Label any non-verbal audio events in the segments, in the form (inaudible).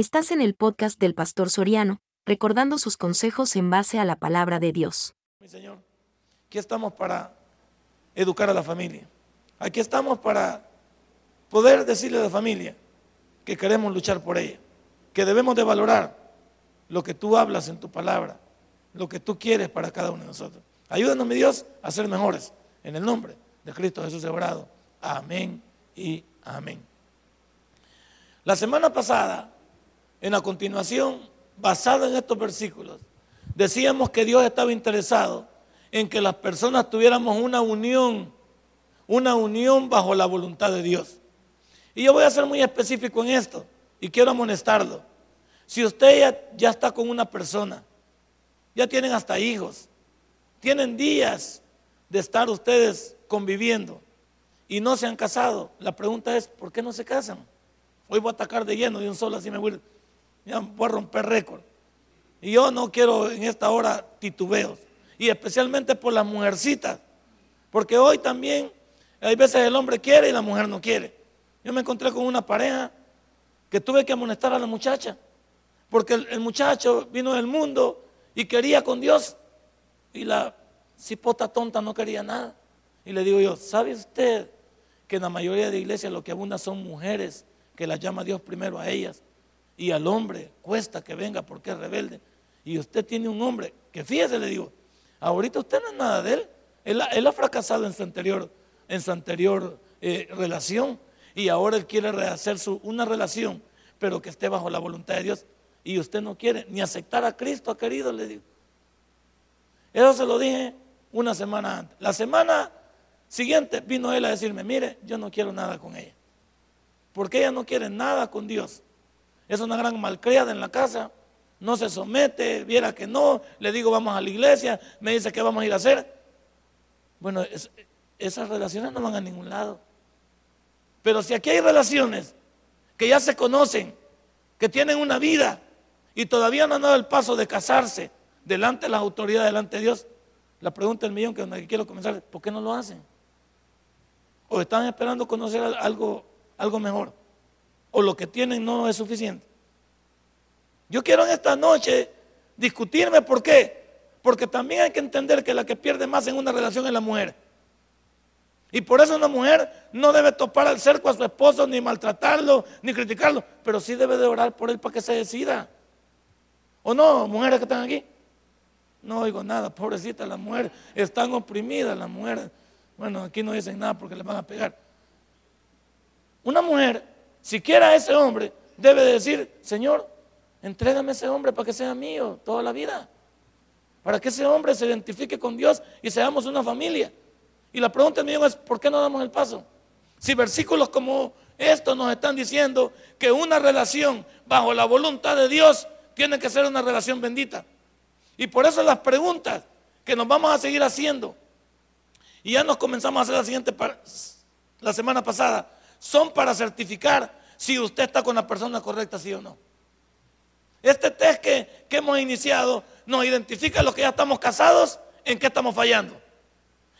Estás en el podcast del Pastor Soriano, recordando sus consejos en base a la palabra de Dios. Mi Señor, aquí estamos para educar a la familia. Aquí estamos para poder decirle a la familia que queremos luchar por ella, que debemos de valorar lo que tú hablas en tu palabra, lo que tú quieres para cada uno de nosotros. Ayúdanos, mi Dios, a ser mejores. En el nombre de Cristo Jesús Obrado. Amén y amén. La semana pasada en la continuación, basada en estos versículos, decíamos que Dios estaba interesado en que las personas tuviéramos una unión, una unión bajo la voluntad de Dios. Y yo voy a ser muy específico en esto y quiero amonestarlo. Si usted ya, está con una persona, ya tienen hasta hijos, tienen días de estar ustedes conviviendo y no se han casado, la pregunta es, ¿por qué no se casan? Hoy voy a atacar de lleno de un solo, así me voy ya voy a romper récord. Y yo no quiero en esta hora titubeos. Y especialmente por las mujercitas. Porque hoy también hay veces el hombre quiere y la mujer no quiere. Yo me encontré con una pareja que tuve que amonestar a la muchacha. Porque el, muchacho vino del mundo y quería con Dios. Y la cipota tonta no quería nada. Y le digo yo, ¿sabe usted que en la mayoría de iglesias lo que abunda son mujeres que las llama Dios primero a ellas? Y al hombre cuesta que venga porque es rebelde. Y usted tiene un hombre que fíjese, le digo, ahorita usted no es nada de él. Él, ha fracasado en su anterior, en su anterior eh, relación y ahora él quiere rehacer su, una relación, pero que esté bajo la voluntad de Dios. Y usted no quiere ni aceptar a Cristo, querido, le digo. Eso se lo dije una semana antes. La semana siguiente vino él a decirme, mire, yo no quiero nada con ella. Porque ella no quiere nada con Dios es una gran malcriada en la casa, no se somete, viera que no, le digo vamos a la iglesia, me dice qué vamos a ir a hacer. Bueno, esas relaciones no van a ningún lado. Pero si aquí hay relaciones que ya se conocen, que tienen una vida y todavía no han dado el paso de casarse delante de las autoridades, delante de Dios, la pregunta del millón que quiero comenzar ¿por qué no lo hacen? ¿O están esperando conocer algo, algo mejor? o lo que tienen no es suficiente. Yo quiero en esta noche discutirme por qué. Porque también hay que entender que la que pierde más en una relación es la mujer. Y por eso una mujer no debe topar al cerco a su esposo, ni maltratarlo, ni criticarlo, pero sí debe de orar por él para que se decida. ¿O no, mujeres que están aquí? No oigo nada, pobrecita, la mujer están oprimidas, las mujeres. Bueno, aquí no dicen nada porque le van a pegar. Una mujer si quiera ese hombre, debe decir, Señor, entrégame ese hombre para que sea mío toda la vida. Para que ese hombre se identifique con Dios y seamos una familia. Y la pregunta mía es, ¿por qué no damos el paso? Si versículos como estos nos están diciendo que una relación bajo la voluntad de Dios tiene que ser una relación bendita. Y por eso las preguntas que nos vamos a seguir haciendo, y ya nos comenzamos a hacer la siguiente, la semana pasada, son para certificar si usted está con la persona correcta, sí o no. Este test que, hemos iniciado nos identifica a los que ya estamos casados, en qué estamos fallando.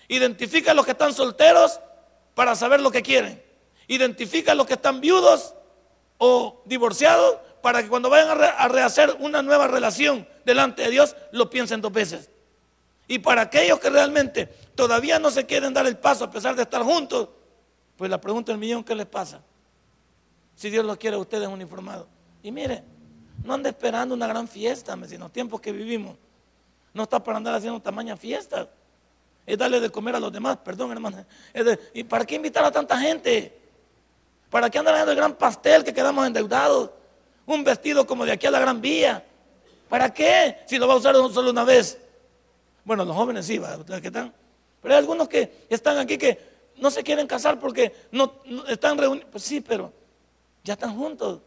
Identifica a los que están solteros para saber lo que quieren. Identifica a los que están viudos o divorciados para que cuando vayan a, rehacer una nueva relación delante de Dios lo piensen dos veces. Y para aquellos que realmente todavía no se quieren dar el paso a pesar de estar juntos, pues la pregunta del millón, ¿qué les pasa? Si Dios lo quiere, ustedes uniformados. Y mire, no ande esperando una gran fiesta, en los tiempos que vivimos. No está para andar haciendo tamaña fiesta. Es darle de comer a los demás, perdón hermano. ¿Y para qué invitar a tanta gente? ¿Para qué andar haciendo el gran pastel que quedamos endeudados? Un vestido como de aquí a la gran vía. ¿Para qué? Si lo va a usar solo una vez. Bueno, los jóvenes sí, ustedes están. Pero hay algunos que están aquí que no se quieren casar porque no, están reunidos. Pues sí, pero ya están juntos.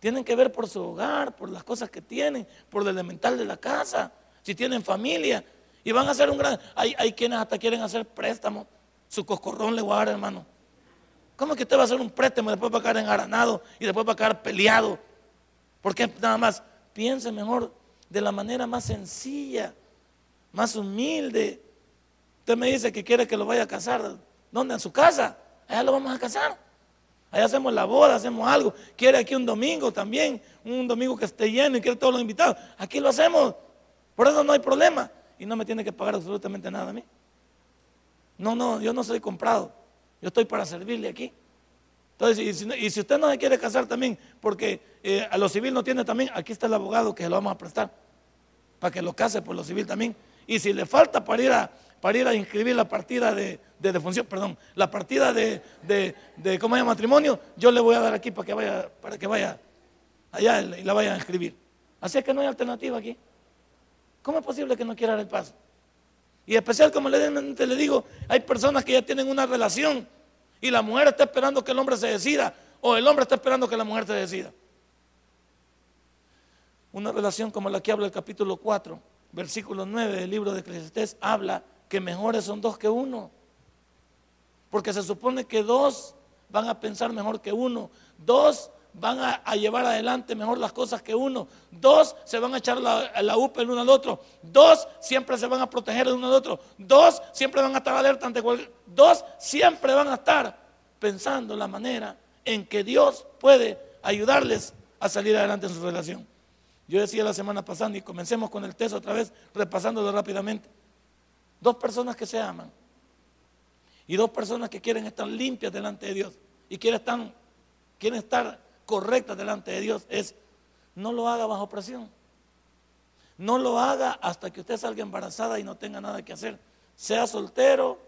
Tienen que ver por su hogar, por las cosas que tienen, por lo elemental de la casa, si tienen familia. Y van a hacer un gran... Hay, hay quienes hasta quieren hacer préstamos. Su coscorrón le voy a dar, hermano. ¿Cómo que usted va a hacer un préstamo después va a quedar engaranado y después va a quedar peleado? Porque nada más piense mejor de la manera más sencilla, más humilde. Usted me dice que quiere que lo vaya a casar. ¿Dónde? En su casa. Allá lo vamos a casar. Allá hacemos la boda, hacemos algo. Quiere aquí un domingo también, un domingo que esté lleno y quiere todos los invitados. Aquí lo hacemos. Por eso no hay problema. Y no me tiene que pagar absolutamente nada a mí. No, no, yo no soy comprado. Yo estoy para servirle aquí. Entonces, y si, usted no se quiere casar también, porque eh, a lo civil no tiene también, aquí está el abogado que se lo vamos a prestar, para que lo case por lo civil también. Y si le falta para ir a, para ir a inscribir la partida de, de defunción, perdón, la partida de, de, de ¿cómo llama? matrimonio, yo le voy a dar aquí para que vaya, para que vaya allá y la vaya a inscribir. Así es que no hay alternativa aquí. ¿Cómo es posible que no quiera dar el paso? Y especial, como le, le digo, hay personas que ya tienen una relación y la mujer está esperando que el hombre se decida o el hombre está esperando que la mujer se decida. Una relación como la que habla el capítulo 4, versículo 9 del libro de Eclesiastés, habla que mejores son dos que uno. Porque se supone que dos van a pensar mejor que uno. Dos van a, llevar adelante mejor las cosas que uno. Dos se van a echar la, la UPA el uno al otro. Dos siempre se van a proteger el uno al otro. Dos siempre van a estar alerta ante cualquier. Dos siempre van a estar pensando la manera en que Dios puede ayudarles a salir adelante en su relación. Yo decía la semana pasada, y comencemos con el texto otra vez, repasándolo rápidamente. Dos personas que se aman y dos personas que quieren estar limpias delante de Dios y quieren estar, quieren estar correcta delante de Dios es no lo haga bajo presión. No lo haga hasta que usted salga embarazada y no tenga nada que hacer. Sea soltero,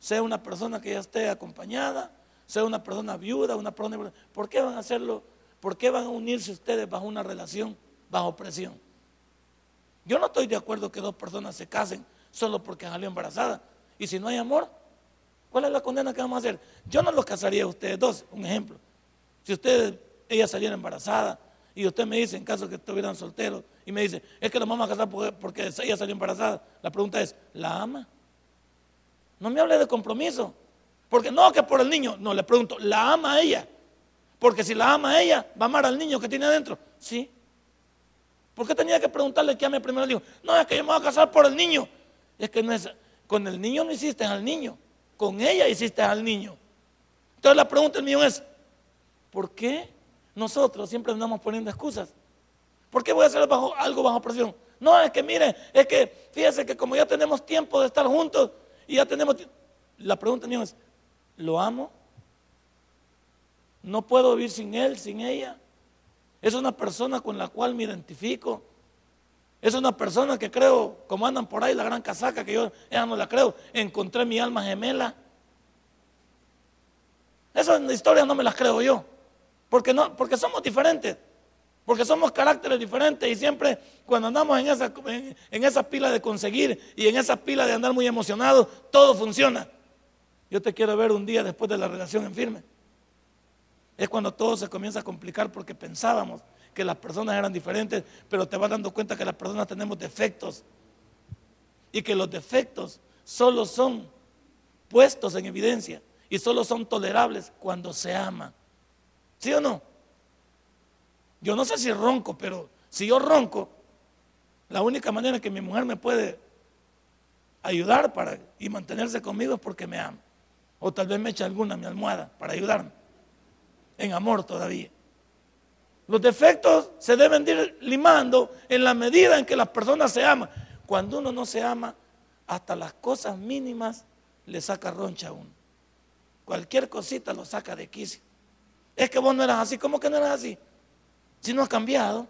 sea una persona que ya esté acompañada, sea una persona viuda, una persona... ¿Por qué van a hacerlo? ¿Por qué van a unirse ustedes bajo una relación, bajo presión? Yo no estoy de acuerdo que dos personas se casen solo porque salió embarazada. Y si no hay amor, ¿cuál es la condena que vamos a hacer? Yo no los casaría a ustedes dos, un ejemplo. Si ustedes ella saliera embarazada y usted me dice, en caso que estuvieran solteros, y me dice, es que la vamos a casar porque ella salió embarazada. La pregunta es, ¿la ama? No me hable de compromiso. Porque no, que por el niño. No, le pregunto, ¿la ama a ella? Porque si la ama a ella, va a amar al niño que tiene adentro. Sí. ¿Por qué tenía que preguntarle que ame primero al niño? No, es que yo me voy a casar por el niño. Es que no es, con el niño no hiciste al niño, con ella hiciste al niño. Entonces la pregunta del mío es, ¿por qué nosotros siempre andamos poniendo excusas. ¿Por qué voy a hacer algo bajo presión? No, es que mire, es que fíjese que como ya tenemos tiempo de estar juntos y ya tenemos... La pregunta mía es, ¿lo amo? ¿No puedo vivir sin él, sin ella? Es una persona con la cual me identifico. Es una persona que creo, como andan por ahí, la gran casaca, que yo ya no la creo, encontré mi alma gemela. Esas historias no me las creo yo. Porque, no, porque somos diferentes. Porque somos caracteres diferentes y siempre cuando andamos en esa, en, esa pila de conseguir y en esa pila de andar muy emocionados, todo funciona. Yo te quiero ver un día después de la relación en firme. Es cuando todo se comienza a complicar porque pensábamos que las personas eran diferentes, pero te vas dando cuenta que las personas tenemos defectos y que los defectos solo son puestos en evidencia y solo son tolerables cuando se ama. ¿Sí o no? Yo no sé si ronco, pero si yo ronco, la única manera que mi mujer me puede ayudar para, y mantenerse conmigo es porque me ama. O tal vez me eche alguna mi almohada para ayudarme. En amor todavía. Los defectos se deben ir limando en la medida en que las personas se aman. Cuando uno no se ama, hasta las cosas mínimas le saca roncha a uno. Cualquier cosita lo saca de quicio. Es que vos no eras así. ¿Cómo que no eras así? Si no has cambiado.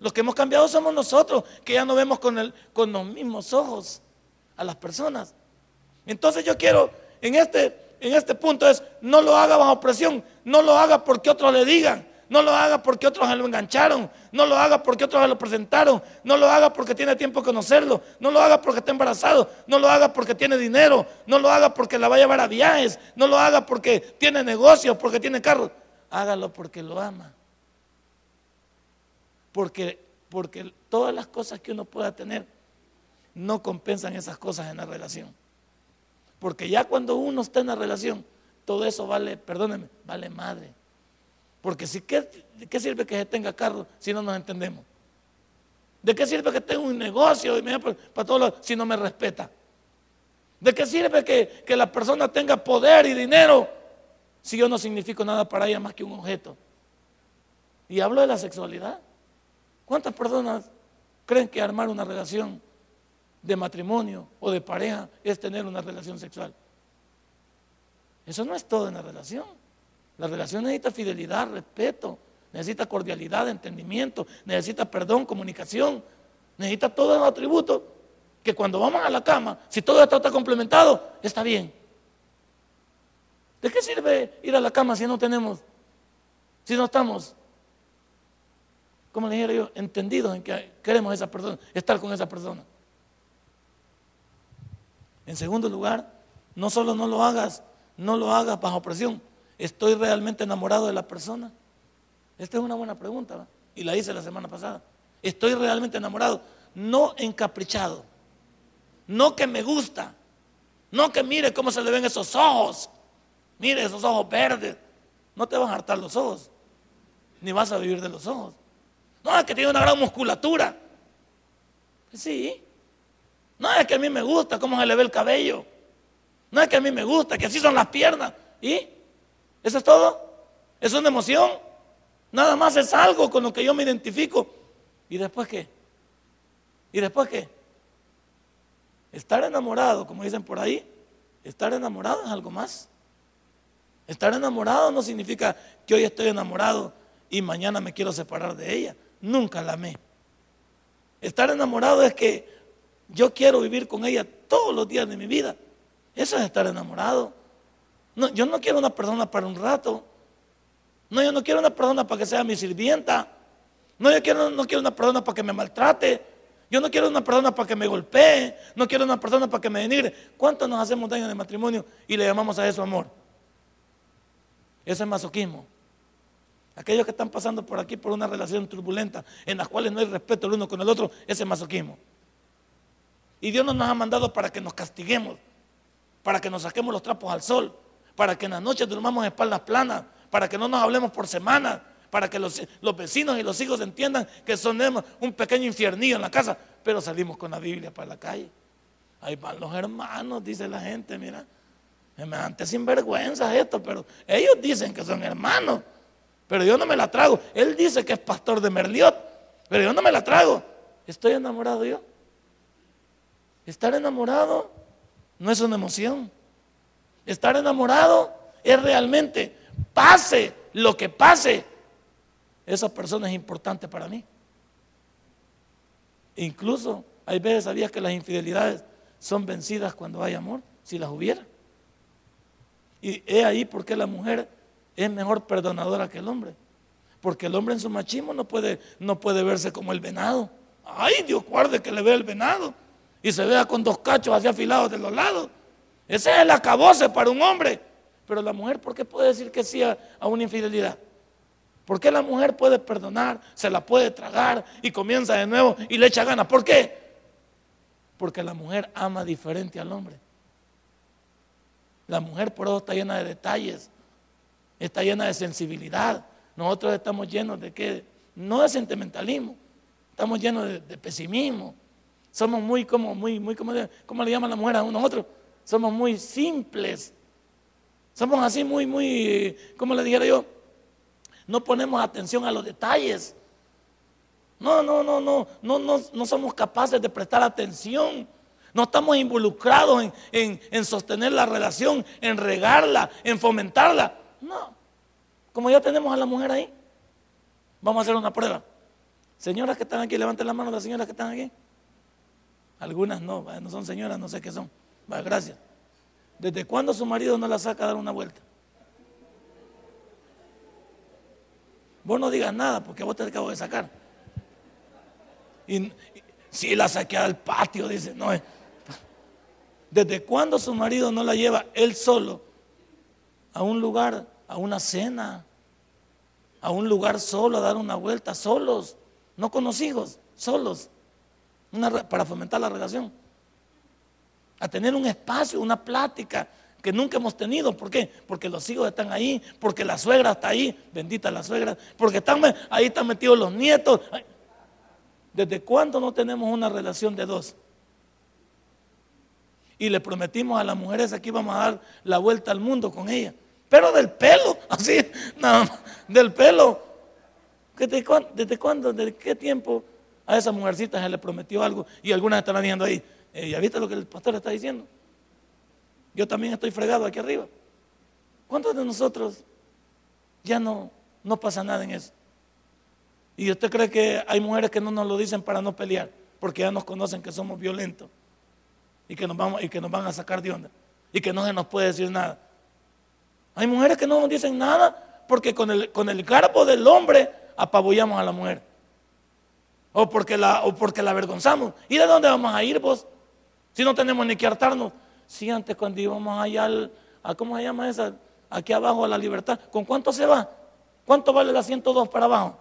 Los que hemos cambiado somos nosotros, que ya no vemos con, con los mismos ojos a las personas. Entonces yo quiero, en este, en este punto es, no lo haga bajo presión, no lo haga porque otros le digan, no lo haga porque otros se lo engancharon. No lo haga porque otros lo presentaron. No lo haga porque tiene tiempo de conocerlo. No lo haga porque está embarazado. No lo haga porque tiene dinero. No lo haga porque la va a llevar a viajes. No lo haga porque tiene negocios, porque tiene carro. Hágalo porque lo ama. Porque, porque todas las cosas que uno pueda tener no compensan esas cosas en la relación. Porque ya cuando uno está en la relación, todo eso vale, perdónenme, vale madre. Porque si, ¿qué, ¿de qué sirve que se tenga carro si no nos entendemos? ¿De qué sirve que tenga un negocio y me, para todos si no me respeta? ¿De qué sirve que, que la persona tenga poder y dinero si yo no significo nada para ella más que un objeto? Y hablo de la sexualidad. ¿Cuántas personas creen que armar una relación de matrimonio o de pareja es tener una relación sexual? Eso no es todo en la relación. La relación necesita fidelidad, respeto, necesita cordialidad, entendimiento, necesita perdón, comunicación, necesita todos los atributos que cuando vamos a la cama, si todo esto está complementado, está bien. ¿De qué sirve ir a la cama si no tenemos, si no estamos, como le dijera yo, entendidos en que queremos esa persona, estar con esa persona? En segundo lugar, no solo no lo hagas, no lo hagas bajo presión. ¿Estoy realmente enamorado de la persona? Esta es una buena pregunta y la hice la semana pasada. ¿Estoy realmente enamorado? No encaprichado. No que me gusta. No que mire cómo se le ven esos ojos. Mire esos ojos verdes. No te van a hartar los ojos. Ni vas a vivir de los ojos. No, es que tiene una gran musculatura. Sí. No es que a mí me gusta cómo se le ve el cabello. No es que a mí me gusta, que así son las piernas. ¿Y? ¿Eso es todo? ¿Es una emoción? Nada más es algo con lo que yo me identifico. ¿Y después qué? ¿Y después qué? Estar enamorado, como dicen por ahí, estar enamorado es algo más. Estar enamorado no significa que hoy estoy enamorado y mañana me quiero separar de ella. Nunca la amé. Estar enamorado es que yo quiero vivir con ella todos los días de mi vida. Eso es estar enamorado. No, yo no quiero una persona para un rato. No, yo no quiero una persona para que sea mi sirvienta. No, yo quiero, no quiero una persona para que me maltrate. Yo no quiero una persona para que me golpee, no quiero una persona para que me denigre. ¿Cuántos nos hacemos daño en el matrimonio y le llamamos a eso amor? Eso es masoquismo. Aquellos que están pasando por aquí por una relación turbulenta en las cuales no hay respeto el uno con el otro, ese es masoquismo. Y Dios no nos ha mandado para que nos castiguemos, para que nos saquemos los trapos al sol, para que en las noches durmamos espaldas planas, para que no nos hablemos por semanas, para que los, vecinos y los hijos entiendan que sonemos un pequeño infiernillo en la casa, pero salimos con la Biblia para la calle. Ahí van los hermanos, dice la gente, mira. Antes sinvergüenza esto, pero ellos dicen que son hermanos, pero yo no me la trago. Él dice que es pastor de Merliot, pero yo no me la trago. Estoy enamorado yo. Estar enamorado no es una emoción. Estar enamorado es realmente, pase lo que pase, esa persona es importante para mí. Incluso hay veces sabías que las infidelidades son vencidas cuando hay amor, si las hubiera. Y es ahí porque la mujer es mejor perdonadora que el hombre. Porque el hombre en su machismo no puede, no puede verse como el venado. Ay, Dios guarde que le vea el venado y se vea con dos cachos así afilados de los lados. Ese es el acabose para un hombre. Pero la mujer, ¿por qué puede decir que sí a una infidelidad? ¿Por qué la mujer puede perdonar, se la puede tragar y comienza de nuevo y le echa ganas? ¿Por qué? Porque la mujer ama diferente al hombre. La mujer por eso está llena de detalles, está llena de sensibilidad. Nosotros estamos llenos de qué? No de sentimentalismo, estamos llenos de, pesimismo. Somos muy como, muy, muy, como, ¿cómo le llaman la mujer a uno a otro? Somos muy simples. Somos así muy, muy, ¿cómo le dijera yo? no ponemos atención a los detalles. No, no, no, no, no, no, no somos capaces de prestar atención. No estamos involucrados en, en, sostener la relación, en regarla, en fomentarla. No. Como ya tenemos a la mujer ahí, vamos a hacer una prueba. Señoras que están aquí, levanten la mano las señoras que están aquí. Algunas no, no son señoras, no sé qué son. Gracias. ¿Desde cuándo su marido no la saca a dar una vuelta? Vos no digas nada porque vos te acabo de sacar. Y, si la saqué al patio, dice, no. ¿Desde cuándo su marido no la lleva él solo a un lugar, a una cena, a un lugar solo, a dar una vuelta, solos, no con los hijos, solos, para fomentar la relación? A tener un espacio, una plática, que nunca hemos tenido. ¿Por qué? Porque los hijos están ahí, porque la suegra está ahí, bendita la suegra, porque están, ahí están metidos los nietos. ¿Desde cuándo no tenemos una relación de dos? Y le prometimos a las mujeres aquí vamos a dar la vuelta al mundo con ella. pero del pelo, (laughs) así, nada más, del pelo. ¿Desde cuándo, ¿Desde cuándo, desde qué tiempo a esa mujercita se le prometió algo? Y algunas estarán diciendo ahí, eh, ¿ya viste lo que el pastor está diciendo? Yo también estoy fregado aquí arriba. ¿Cuántos de nosotros ya no, no pasa nada en eso? Y usted cree que hay mujeres que no nos lo dicen para no pelear, porque ya nos conocen que somos violentos y que nos, vamos, y que nos van a sacar de onda y que no se nos puede decir nada. Hay mujeres que no nos dicen nada porque con el, con el garbo del hombre apabullamos a la mujer. O porque, la, o porque la avergonzamos. ¿Y de dónde vamos a ir vos? Si no tenemos ni que hartarnos. Si antes cuando íbamos allá al, a, ¿cómo se llama esa? Aquí abajo a la libertad. ¿Con cuánto se va? ¿Cuánto vale la 102 para abajo?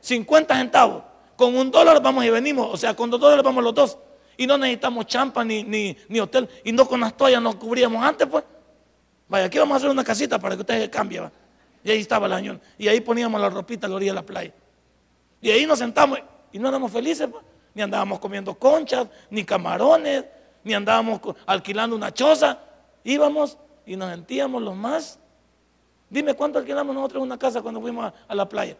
50 centavos. Con un dólar vamos y venimos. O sea, con dos dólares vamos los dos. Y no necesitamos champa ni, ni, hotel. Y no con las toallas nos cubríamos antes, pues. Vaya, aquí vamos a hacer una casita para que ustedes cambien. Y ahí estaba el año. Y ahí poníamos la ropita a la orilla de la playa. Y ahí nos sentamos y no éramos felices, pues. Ni andábamos comiendo conchas, ni camarones, ni andábamos alquilando una choza. Íbamos y nos sentíamos los más. Dime cuánto alquilamos nosotros una casa cuando fuimos a, la playa.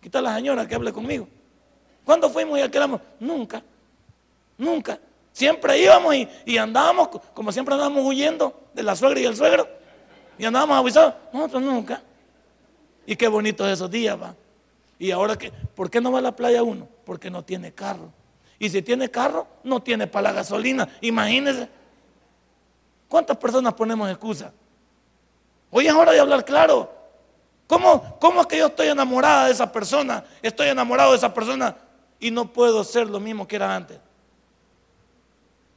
Quita la señora que hable conmigo. ¿Cuándo fuimos y alquilamos? Nunca. Nunca. Siempre íbamos y, andábamos, como siempre andábamos huyendo de la suegra y el suegro. Y andábamos avisados. Nosotros nunca. Y qué bonito esos días, va. Y ahora que, ¿por qué no va a la playa uno? Porque no tiene carro. Y si tiene carro, no tiene para la gasolina. Imagínense. ¿Cuántas personas ponemos excusa? Hoy es hora de hablar claro. ¿Cómo, ¿Cómo es que yo estoy enamorada de esa persona? Estoy enamorado de esa persona y no puedo ser lo mismo que era antes.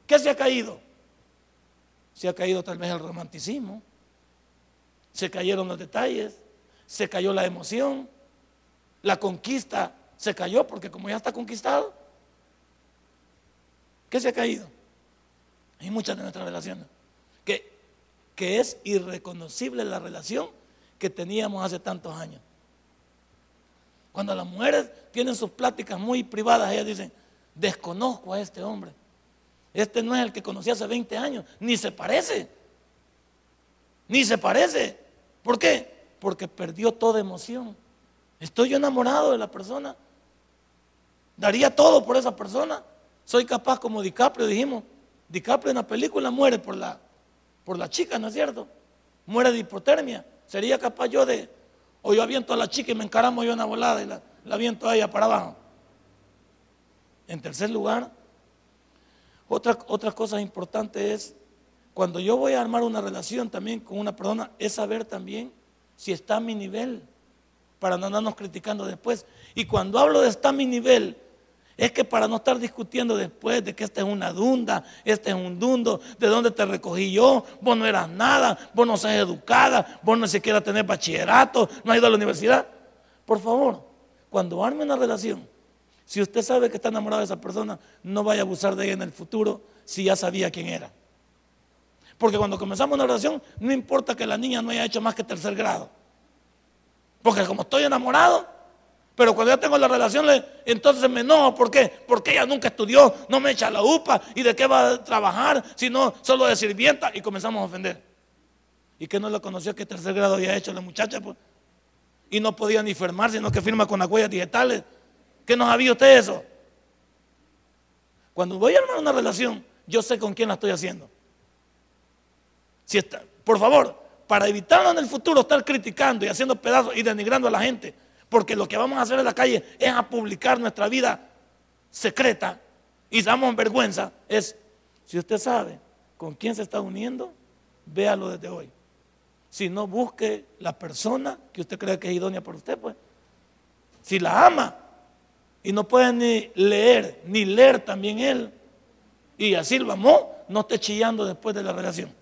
¿Qué se ha caído? Se ha caído tal vez el romanticismo, se cayeron los detalles, se cayó la emoción, la conquista se cayó porque como ya está conquistado, ¿qué se ha caído? Hay muchas de nuestras relaciones que, que es irreconocible la relación que teníamos hace tantos años. Cuando las mujeres tienen sus pláticas muy privadas, ellas dicen, desconozco a este hombre. Este no es el que conocí hace 20 años, ni se parece. Ni se parece. ¿Por qué? Porque perdió toda emoción. Estoy yo enamorado de la persona. Daría todo por esa persona. Soy capaz como DiCaprio, dijimos. DiCaprio en la película muere por la, por la chica, ¿no es cierto? Muere de hipotermia. Sería capaz yo de, o yo aviento a la chica y me encaramo yo una volada y la, la aviento a ella para abajo. En tercer lugar, otra, otra cosa importante es, cuando yo voy a armar una relación también con una persona, es saber también si está a mi nivel, para no andarnos criticando después. Y cuando hablo de está a mi nivel, es que para no estar discutiendo después de que esta es una dunda, este es un dundo, de dónde te recogí yo, vos no eras nada, vos no sos educada, vos no siquiera tenés bachillerato, no has ido a la universidad. Por favor, cuando arme una relación, si usted sabe que está enamorado de esa persona, no vaya a abusar de ella en el futuro si ya sabía quién era. Porque cuando comenzamos una relación, no importa que la niña no haya hecho más que tercer grado. Porque como estoy enamorado, pero cuando ya tengo la relación, entonces me enojo. ¿Por qué? Porque ella nunca estudió, no me echa la upa. ¿Y de qué va a trabajar? Si no, solo de sirvienta. Y comenzamos a ofender. ¿Y que no lo conoció que tercer grado había hecho la muchacha? Pues? Y no podía ni firmar, sino que firma con las huellas digitales. ¿Qué no sabía usted eso? Cuando voy a armar una relación, yo sé con quién la estoy haciendo. Si está, por favor, para evitar en el futuro estar criticando y haciendo pedazos y denigrando a la gente, porque lo que vamos a hacer en la calle es a publicar nuestra vida secreta y damos vergüenza, es, si usted sabe con quién se está uniendo, véalo desde hoy. Si no, busque la persona que usted cree que es idónea para usted, pues. Si la ama, y no puede ni leer, ni leer también él. Y así lo amó, no esté chillando después de la relación.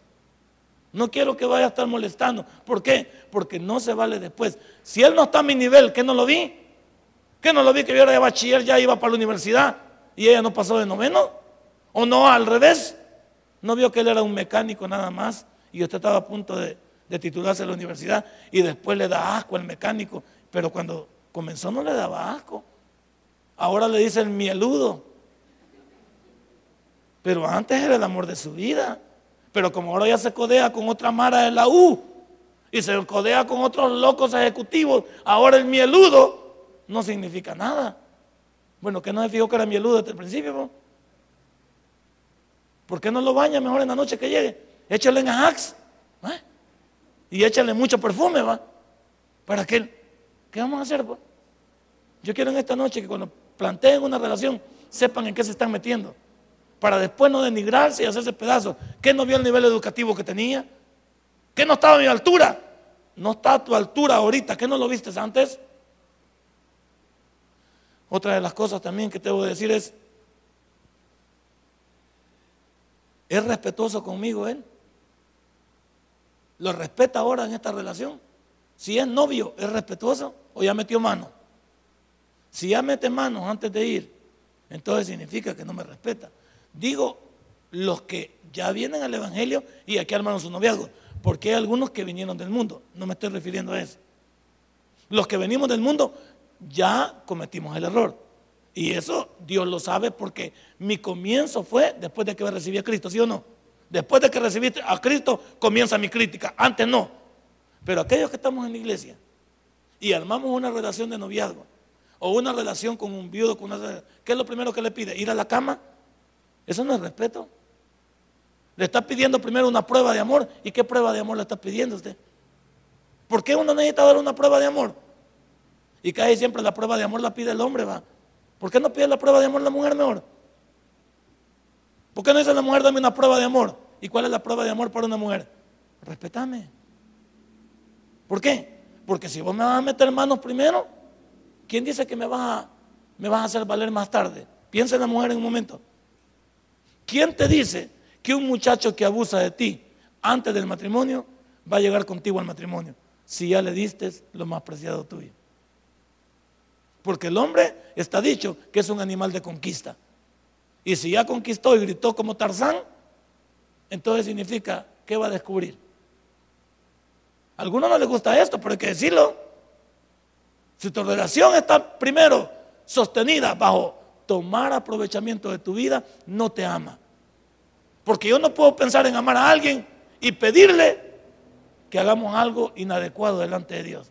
No quiero que vaya a estar molestando. ¿Por qué? Porque no se vale después. Si él no está a mi nivel, ¿qué no lo vi? ¿Qué no lo vi que yo era de bachiller, ya iba para la universidad y ella no pasó de noveno? ¿O no al revés? ¿No vio que él era un mecánico nada más y usted estaba a punto de, de titularse en la universidad y después le da asco al mecánico? Pero cuando comenzó no le daba asco. Ahora le dice el mieludo. Pero antes era el amor de su vida. Pero como ahora ya se codea con otra mara de la U y se codea con otros locos ejecutivos, ahora el mieludo no significa nada. Bueno, que no se fijó que era mieludo desde el principio. ¿Por qué no lo baña mejor en la noche que llegue? Échale en Ajax ¿eh? y échale mucho perfume, ¿va? ¿Para qué? ¿Qué vamos a hacer? Yo quiero en esta noche que cuando planteen una relación sepan en qué se están metiendo. Para después no denigrarse y hacerse pedazos. ¿Qué no vio el nivel educativo que tenía? ¿Qué no estaba a mi altura? No está a tu altura ahorita. ¿Qué no lo viste antes? Otra de las cosas también que tengo que decir es, ¿es respetuoso conmigo él? ¿Lo respeta ahora en esta relación? Si es novio, ¿es respetuoso o ya metió mano? Si ya mete manos antes de ir, entonces significa que no me respeta. Digo, los que ya vienen al Evangelio y aquí armaron su noviazgo, porque hay algunos que vinieron del mundo, no me estoy refiriendo a eso. Los que venimos del mundo ya cometimos el error. Y eso Dios lo sabe porque mi comienzo fue después de que recibí a Cristo, ¿sí o no? Después de que recibiste a Cristo comienza mi crítica, antes no. Pero aquellos que estamos en la iglesia y armamos una relación de noviazgo o una relación con un viudo, con una, ¿qué es lo primero que le pide? ¿Ir a la cama? Eso no es respeto. Le está pidiendo primero una prueba de amor. ¿Y qué prueba de amor le está pidiendo usted? ¿Por qué uno necesita dar una prueba de amor? Y cae siempre la prueba de amor la pide el hombre, va. ¿Por qué no pide la prueba de amor la mujer mejor? ¿Por qué no dice la mujer dame una prueba de amor? ¿Y cuál es la prueba de amor para una mujer? Respetame. ¿Por qué? Porque si vos me vas a meter manos primero, ¿quién dice que me vas a, me vas a hacer valer más tarde? Piensa en la mujer en un momento. ¿Quién te dice que un muchacho que abusa de ti antes del matrimonio va a llegar contigo al matrimonio? Si ya le diste lo más preciado tuyo. Porque el hombre está dicho que es un animal de conquista. Y si ya conquistó y gritó como Tarzán, entonces significa que va a descubrir. A algunos no les gusta esto, pero hay que decirlo. Si tu relación está primero sostenida bajo tomar aprovechamiento de tu vida, no te ama. Porque yo no puedo pensar en amar a alguien y pedirle que hagamos algo inadecuado delante de Dios.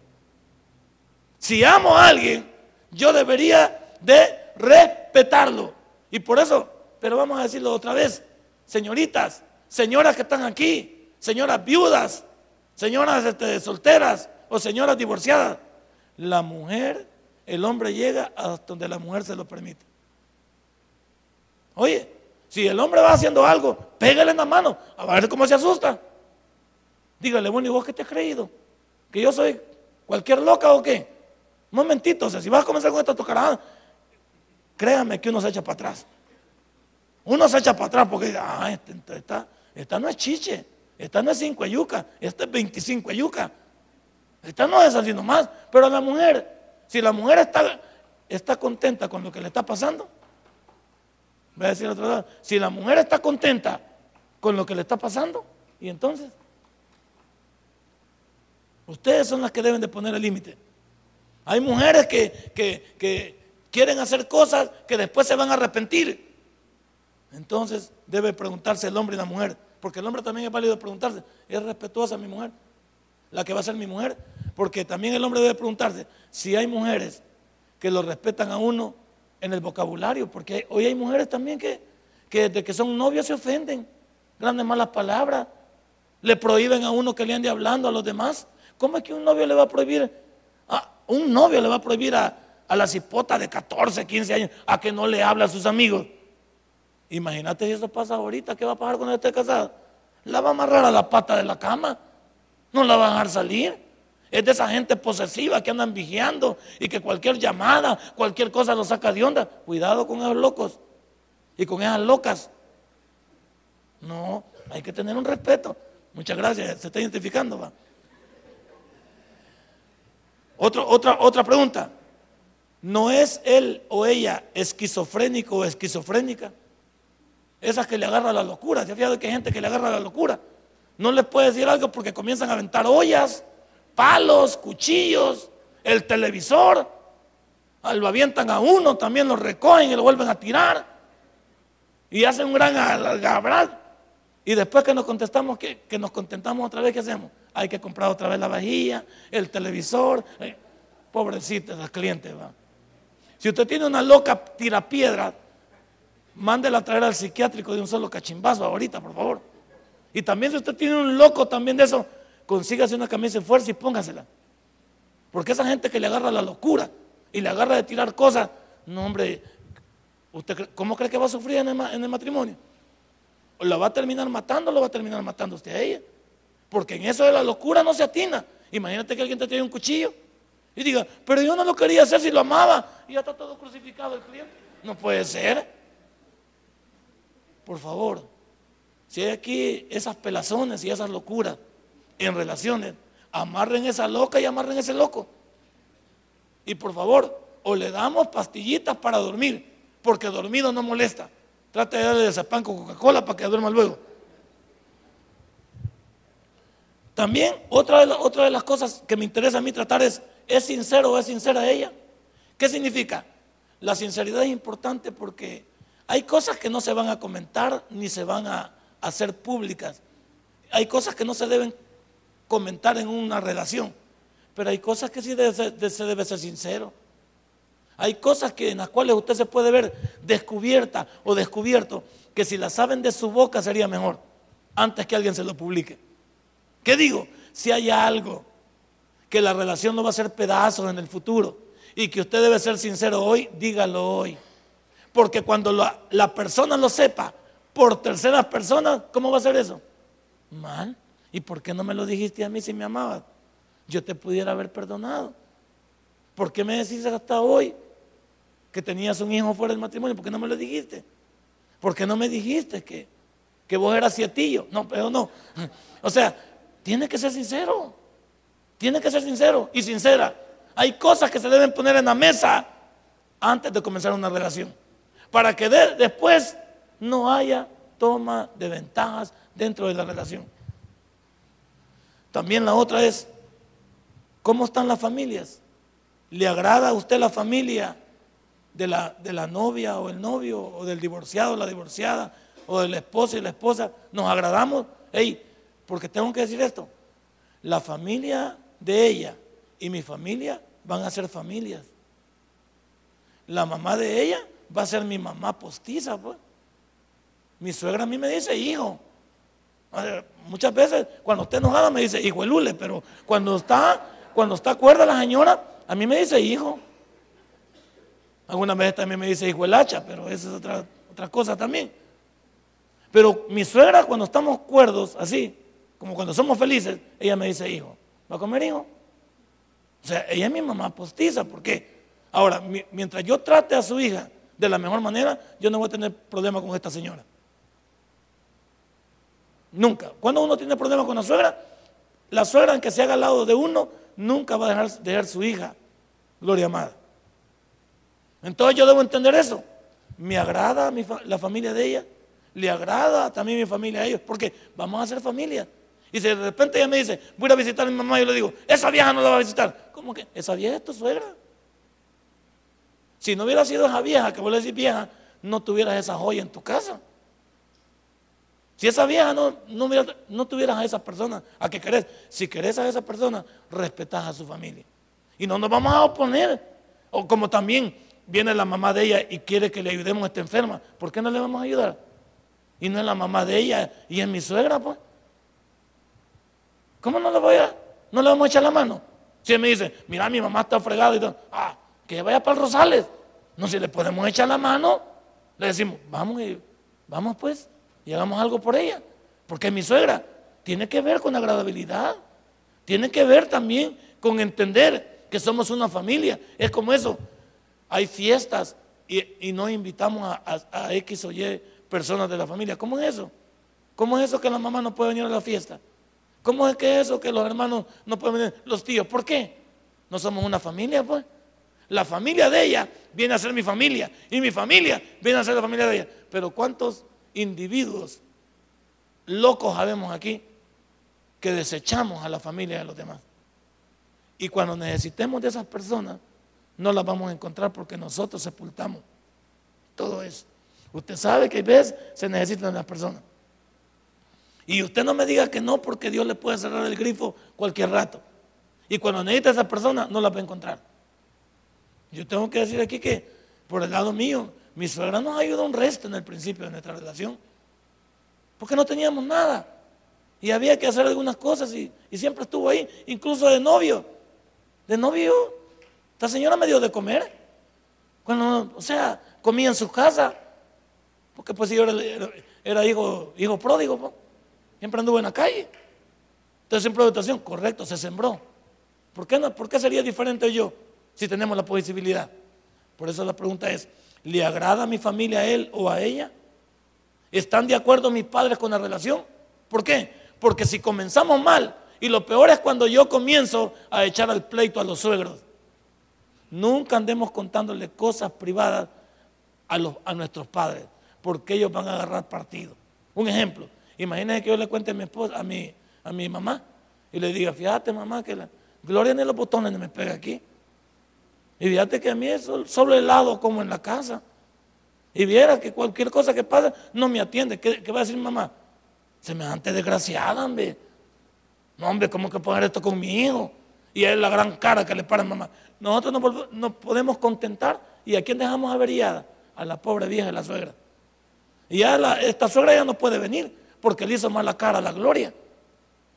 Si amo a alguien, yo debería de respetarlo. Y por eso, pero vamos a decirlo otra vez, señoritas, señoras que están aquí, señoras viudas, señoras este, solteras o señoras divorciadas, la mujer, el hombre llega hasta donde la mujer se lo permite. Oye, si el hombre va haciendo algo, pégale en la mano, a ver cómo se asusta. Dígale, bueno, ¿y vos qué te has creído? ¿Que yo soy cualquier loca o qué? Un momentito, o sea, si vas a comenzar con esta tocarada, créame que uno se echa para atrás. Uno se echa para atrás porque, ah, esta, esta, esta no es chiche, esta no es cinco yuca, esta es 25 yuca. Esta no es así nomás, pero la mujer, si la mujer está, está contenta con lo que le está pasando, voy a decir otra vez, si la mujer está contenta con lo que le está pasando, y entonces, ustedes son las que deben de poner el límite. Hay mujeres que, quieren hacer cosas que después se van a arrepentir. Entonces debe preguntarse el hombre y la mujer, porque el hombre también es válido preguntarse, ¿es respetuosa mi mujer? La que va a ser mi mujer, porque también el hombre debe preguntarse si hay mujeres que lo respetan a uno en el vocabulario, porque hoy hay mujeres también que, que desde que son novios se ofenden, grandes malas palabras, le prohíben a uno que le ande hablando a los demás. ¿Cómo es que un novio le va a prohibir un novio le va a prohibir a, la cipota de 14, 15 años a que no le hable a sus amigos. Imagínate si eso pasa ahorita, ¿qué va a pasar cuando esté casada? La va a amarrar a la pata de la cama, no la va a dejar salir. Es de esa gente posesiva que andan vigiando y que cualquier llamada, cualquier cosa lo saca de onda. Cuidado con esos locos y con esas locas. No, hay que tener un respeto. Muchas gracias, se está identificando. ¿va? otra, otra pregunta. ¿No es él o ella esquizofrénico o esquizofrénica? Esas que le agarra la locura. ¿Se ha fijado que hay gente que le agarra la locura? No les puede decir algo porque comienzan a aventar ollas, palos, cuchillos, el televisor. Lo avientan a uno, también lo recogen y lo vuelven a tirar. Y hacen un gran algabral. Y después que nos contestamos, que, que nos contentamos otra vez, ¿qué hacemos? Hay que comprar otra vez la vajilla, el televisor. Eh, pobrecita las clientes, va. Si usted tiene una loca tirapiedra, mándela a traer al psiquiátrico de un solo cachimbazo ahorita, por favor. Y también si usted tiene un loco también de eso, consígase una camisa de fuerza y póngasela. Porque esa gente que le agarra la locura y le agarra de tirar cosas, no hombre, ¿usted cómo cree que va a sufrir en el, matrimonio? ¿O la va a terminar matando o lo va a terminar matando usted a ella? Porque en eso de la locura no se atina. Imagínate que alguien te tiene un cuchillo y diga, pero yo no lo quería hacer si lo amaba y ya está todo crucificado el cliente. No puede ser. Por favor, si hay aquí esas pelazones y esas locuras en relaciones, amarren esa loca y amarren ese loco. Y por favor, o le damos pastillitas para dormir, porque dormido no molesta. Trate de darle pan con Coca-Cola para que duerma luego. También otra de, otra de las cosas que me interesa a mí tratar es, ¿es sincero o es sincera ella? ¿Qué significa? La sinceridad es importante porque hay cosas que no se van a comentar ni se van a hacer públicas. Hay cosas que no se deben comentar en una relación, pero hay cosas que sí se debe ser sincero. Hay cosas que, en las cuales usted se puede ver descubierta o descubierto, que si la saben de su boca sería mejor, antes que alguien se lo publique. ¿Qué digo? Si hay algo que la relación no va a ser pedazos en el futuro y que usted debe ser sincero hoy, dígalo hoy. Porque cuando la, la persona lo sepa por terceras personas, ¿cómo va a ser eso? Mal. ¿Y por qué no me lo dijiste a mí si me amabas? Yo te pudiera haber perdonado. ¿Por qué me decís hasta hoy que tenías un hijo fuera del matrimonio? ¿Por qué no me lo dijiste? ¿Por qué no me dijiste que, que vos eras sietillo? No, pero no. (laughs) O sea, tiene que ser sincero. Tiene que ser sincero y sincera. Hay cosas que se deben poner en la mesa antes de comenzar una relación. Para que después no haya toma de ventajas dentro de la relación. También la otra es, ¿cómo están las familias? ¿Le agrada a usted la familia de la, de la novia o el novio o del divorciado o la divorciada o del esposo y la esposa? ¿Nos agradamos? Hey, porque tengo que decir esto. La familia de ella y mi familia van a ser familias. La mamá de ella va a ser mi mamá postiza, pues. Mi suegra a mí me dice hijo. Muchas veces cuando está enojada me dice hijo lule, pero cuando está, cuando está cuerda la señora, a mí me dice hijo. Algunas veces también me dice hijo el hacha, pero esa es otra, otra cosa también. Pero mi suegra cuando estamos cuerdos, así, como cuando somos felices, ella me dice hijo, ¿va a comer hijo? O sea, ella es mi mamá postiza, ¿por qué? Ahora, mientras yo trate a su hija de la mejor manera, yo no voy a tener problema con esta señora. Nunca. Cuando uno tiene problemas con la suegra, la suegra, aunque se haga al lado de uno, nunca va a dejar de ser su hija, gloria amada. Entonces yo debo entender eso. Me agrada la familia de ella, le agrada también mi familia a ellos, porque vamos a ser familia. Y si de repente ella me dice, voy a visitar a mi mamá, yo le digo, esa vieja no la va a visitar. ¿Cómo que? Esa vieja es tu suegra. Si no hubiera sido esa vieja, que vos le decís vieja, no tuvieras esa joya en tu casa. Si esa vieja no, no, tuvieras a esa persona a que querés, si querés a esa persona, respetás a su familia. Y no nos vamos a oponer. O como también viene la mamá de ella y quiere que le ayudemos a esta enferma, ¿por qué no le vamos a ayudar? Y no es la mamá de ella y es mi suegra, pues. ¿Cómo no le voy a, no le vamos a echar la mano? Si él me dice, mira, mi mamá está fregada y todo, ah, que vaya para el Rosales. No, si le podemos echar la mano, le decimos, vamos y vamos pues y hagamos algo por ella. Porque mi suegra tiene que ver con agradabilidad, tiene que ver también con entender que somos una familia. Es como eso. Hay fiestas y, no invitamos a, X o Y personas de la familia. ¿Cómo es eso? ¿Cómo es eso que la mamá no puede venir a la fiesta? ¿Cómo es que eso que los hermanos no pueden venir? Los tíos, ¿por qué? No somos una familia, pues. La familia de ella viene a ser mi familia y mi familia viene a ser la familia de ella. Pero ¿cuántos individuos locos sabemos aquí que desechamos a la familia de los demás. Y cuando necesitemos de esas personas, no las vamos a encontrar porque nosotros sepultamos todo eso. Usted sabe que a veces se necesitan las personas. Y usted no me diga que no porque Dios le puede cerrar el grifo cualquier rato. Y cuando necesita a esa persona no la va a encontrar. Yo tengo que decir aquí que por el lado mío, mi suegra nos ayudó un resto en el principio de nuestra relación. Porque no teníamos nada. Y había que hacer algunas cosas y, siempre estuvo ahí, incluso de novio. De novio, esta señora me dio de comer. Cuando, o sea, comía en su casa. Porque pues yo era, hijo, pródigo. Siempre anduvo en la calle. Entonces, en producción, correcto, se sembró. ¿Por qué, no, ¿Por qué sería diferente yo si tenemos la posibilidad? Por eso la pregunta es, ¿le agrada a mi familia a él o a ella? ¿Están de acuerdo mis padres con la relación? ¿Por qué? Porque si comenzamos mal, y lo peor es cuando yo comienzo a echar al pleito a los suegros. Nunca andemos contándole cosas privadas a, los, a nuestros padres, porque ellos van a agarrar partido. Un ejemplo, imagínense que yo le cuente a mi, esposa, a mi, a mi mamá y le diga, fíjate mamá que la gloria ni los botones me pega aquí. Y fíjate que a mí es solo helado como en la casa. Y viera que cualquier cosa que pasa no me atiende. ¿Qué, va a decir mamá? Semejante desgraciada, hombre. No, hombre, ¿cómo que poner esto con mi hijo? Y es la gran cara que le para mamá. Nosotros nos, no podemos contentar. ¿Y a quién dejamos averiada? A la pobre vieja de la suegra. Y ya esta suegra ya no puede venir porque le hizo mala cara a la Gloria.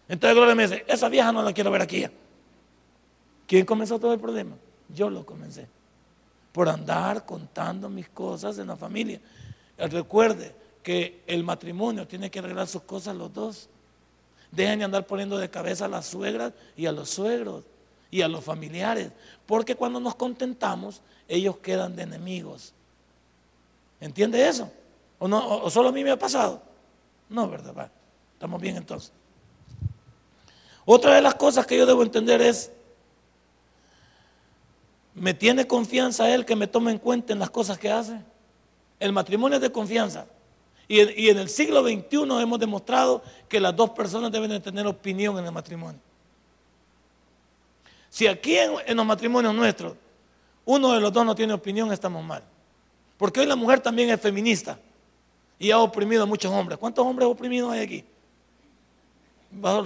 Entonces Gloria me dice, esa vieja no la quiero ver aquí. ¿Quién comenzó todo el problema? Yo lo comencé. Por andar contando mis cosas en la familia. Recuerde que el matrimonio tiene que arreglar sus cosas los dos. Dejen de andar poniendo de cabeza a las suegras y a los suegros y a los familiares. Porque cuando nos contentamos, ellos quedan de enemigos. ¿Entiende eso? ¿O, no, o solo a mí me ha pasado? No, ¿verdad? Estamos bien entonces. Otra de las cosas que yo debo entender es ¿Me tiene confianza él que me tome en cuenta en las cosas que hace? El matrimonio es de confianza. Y en, el siglo XXI hemos demostrado que las dos personas deben de tener opinión en el matrimonio. Si aquí en, en los matrimonios nuestros uno de los dos no tiene opinión, estamos mal. Porque hoy la mujer también es feminista y ha oprimido a muchos hombres. ¿Cuántos hombres oprimidos hay aquí?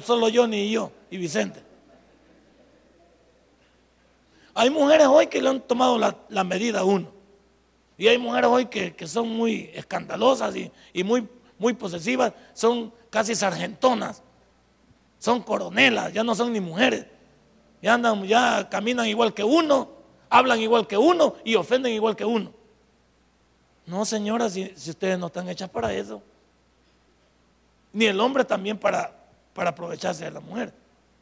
Solo Johnny y yo y Vicente. Hay mujeres hoy que le han tomado la, medida a uno. Y hay mujeres hoy que, son muy escandalosas y, muy, muy posesivas, son casi sargentonas, son coronelas, ya no son ni mujeres. Ya andan, ya caminan igual que uno, hablan igual que uno y ofenden igual que uno. No, señora, si, ustedes no están hechas para eso. Ni el hombre también para, para aprovecharse de la mujer.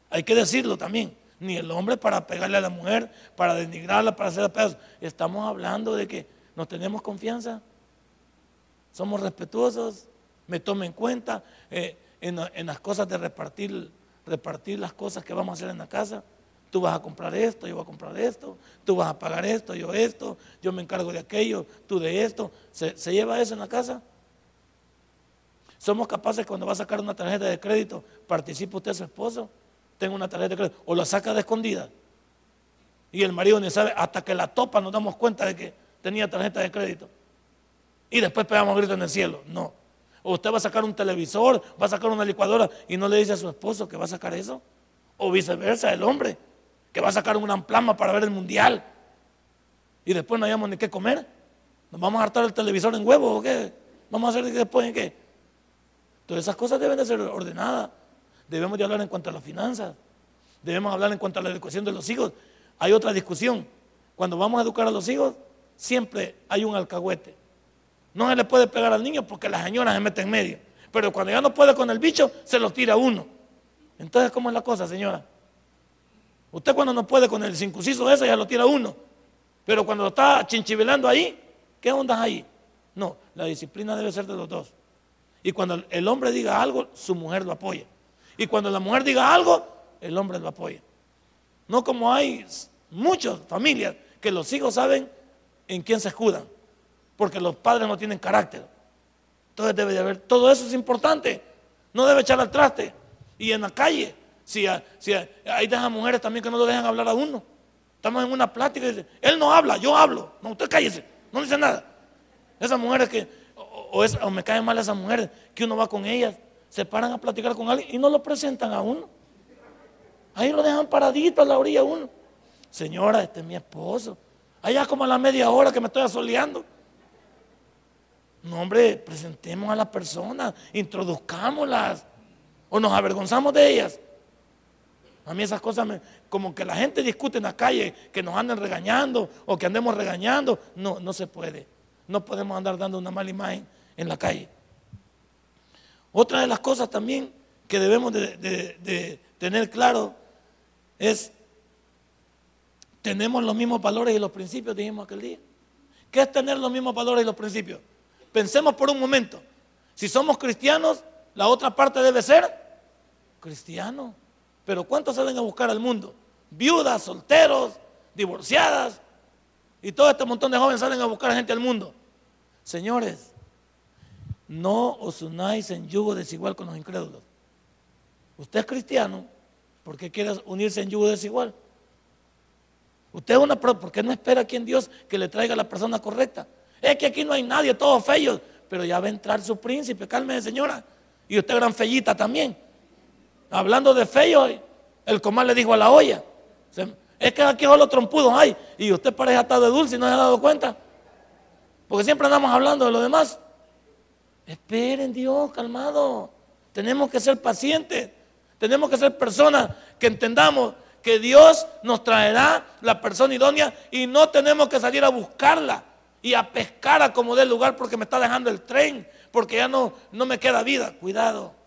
Hay que decirlo también ni el hombre para pegarle a la mujer, para denigrarla, para hacer pedazos. Estamos hablando de que nos tenemos confianza, somos respetuosos, me tomo en cuenta eh, en, las cosas de repartir, repartir las cosas que vamos a hacer en la casa. Tú vas a comprar esto, yo voy a comprar esto, tú vas a pagar esto, yo esto, yo me encargo de aquello, tú de esto. ¿Se, se lleva eso en la casa? Somos capaces cuando va a sacar una tarjeta de crédito, participa usted su esposo tengo una tarjeta de crédito, o la saca de escondida. Y el marido ni sabe, hasta que la topa nos damos cuenta de que tenía tarjeta de crédito. Y después pegamos grito en el cielo. No. O usted va a sacar un televisor, va a sacar una licuadora y no le dice a su esposo que va a sacar eso. O viceversa, el hombre, que va a sacar una amplama para ver el mundial. Y después no hayamos ni qué comer. ¿Nos vamos a hartar el televisor en huevo o qué? ¿Vamos a hacer después en qué? Todas esas cosas deben de ser ordenadas. Debemos de hablar en cuanto a las finanzas. Debemos hablar en cuanto a la educación de los hijos. Hay otra discusión. Cuando vamos a educar a los hijos, siempre hay un alcahuete. No se le puede pegar al niño porque la señora se mete en medio. Pero cuando ya no puede con el bicho, se lo tira uno. Entonces, ¿cómo es la cosa, señora? Usted cuando no puede con el circunciso ese, ya lo tira uno. Pero cuando lo está chinchivelando ahí, ¿qué onda ahí? No, la disciplina debe ser de los dos. Y cuando el hombre diga algo, su mujer lo apoya. Y cuando la mujer diga algo, el hombre lo apoya. No como hay muchas familias que los hijos saben en quién se escudan, porque los padres no tienen carácter. Entonces debe de haber, todo eso es importante. No debe echar al traste. Y en la calle, si, si hay de esas mujeres también que no lo dejan hablar a uno. Estamos en una plática y dice, él no habla, yo hablo. No, usted cállese, no dice nada. Esas mujeres que, o, o me caen mal esas mujeres, que uno va con ellas se paran a platicar con alguien y no lo presentan a uno. Ahí lo dejan paradito a la orilla uno. Señora, este es mi esposo. Allá como a la media hora que me estoy asoleando. No, hombre, presentemos a las personas, introduzcámoslas. O nos avergonzamos de ellas. A mí esas cosas, me, como que la gente discute en la calle, que nos anden regañando o que andemos regañando, no, no se puede. No podemos andar dando una mala imagen en la calle. Otra de las cosas también que debemos de, tener claro es, tenemos los mismos valores y los principios, dijimos aquel día. ¿Qué es tener los mismos valores y los principios? Pensemos por un momento, si somos cristianos, la otra parte debe ser cristiano. Pero ¿cuántos salen a buscar al mundo? Viudas, solteros, divorciadas. Y todo este montón de jóvenes salen a buscar gente al mundo. Señores, no os unáis en yugo desigual con los incrédulos. Usted es cristiano, ¿por qué quiere unirse en yugo desigual? Usted es una ¿por qué no espera aquí en Dios que le traiga la persona correcta? Es que aquí no hay nadie, todos feos, pero ya va a entrar su príncipe, cálmese señora. Y usted gran fellita también. Hablando de feo, el comal le dijo a la olla, es que aquí solo trompudos hay y usted parece estar de dulce y no se ha dado cuenta. Porque siempre andamos hablando de lo demás. Esperen Dios, calmado. Tenemos que ser pacientes. Tenemos que ser personas que entendamos que Dios nos traerá la persona idónea y no tenemos que salir a buscarla y a pescar a como dé lugar porque me está dejando el tren, porque ya no, no me queda vida. Cuidado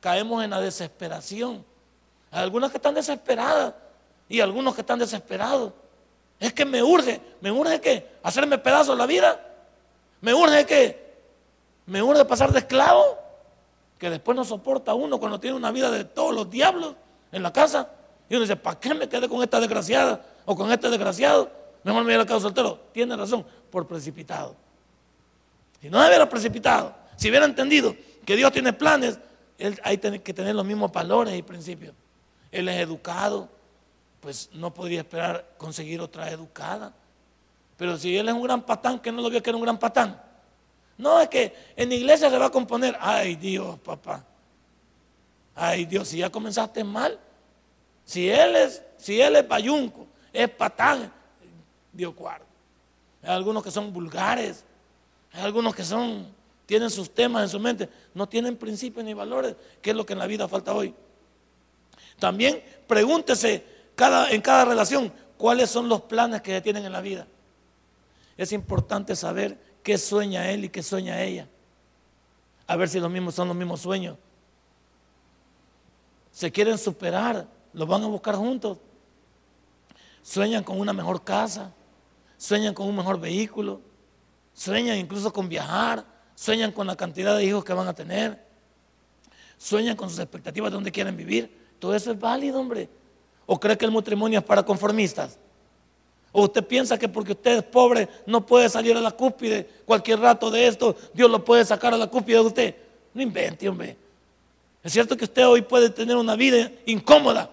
caemos en la desesperación. Hay algunas que están desesperadas y algunos que están desesperados. Es que me urge, me urge que hacerme pedazos la vida. Me urge que, me urge pasar de esclavo, que después no soporta uno cuando tiene una vida de todos los diablos en la casa. Y uno dice, ¿para qué me quedé con esta desgraciada o con este desgraciado? Mejor me hubiera quedado soltero. Tiene razón, por precipitado. Si no hubiera precipitado, si hubiera entendido que Dios tiene planes, él hay que tener los mismos valores y principios. Él es educado, pues no podría esperar conseguir otra educada. Pero si él es un gran patán, que no lo vio que era un gran patán. No, es que en iglesia se va a componer, ay Dios, papá. Ay Dios, si ya comenzaste mal. Si él es, si él es bayunco, es patán, Dios guarda. Hay algunos que son vulgares, hay algunos que son tienen sus temas en su mente, no tienen principios ni valores, que es lo que en la vida falta hoy. También pregúntese cada, en cada relación cuáles son los planes que tienen en la vida. Es importante saber qué sueña él y qué sueña ella. A ver si los mismos son los mismos sueños. Se quieren superar, los van a buscar juntos. Sueñan con una mejor casa, sueñan con un mejor vehículo, sueñan incluso con viajar, sueñan con la cantidad de hijos que van a tener, sueñan con sus expectativas de dónde quieren vivir. Todo eso es válido, hombre. ¿O cree que el matrimonio es para conformistas? ¿O usted piensa que porque usted es pobre no puede salir a la cúspide cualquier rato de esto, Dios lo puede sacar a la cúspide de usted? No invente, hombre. Es cierto que usted hoy puede tener una vida incómoda,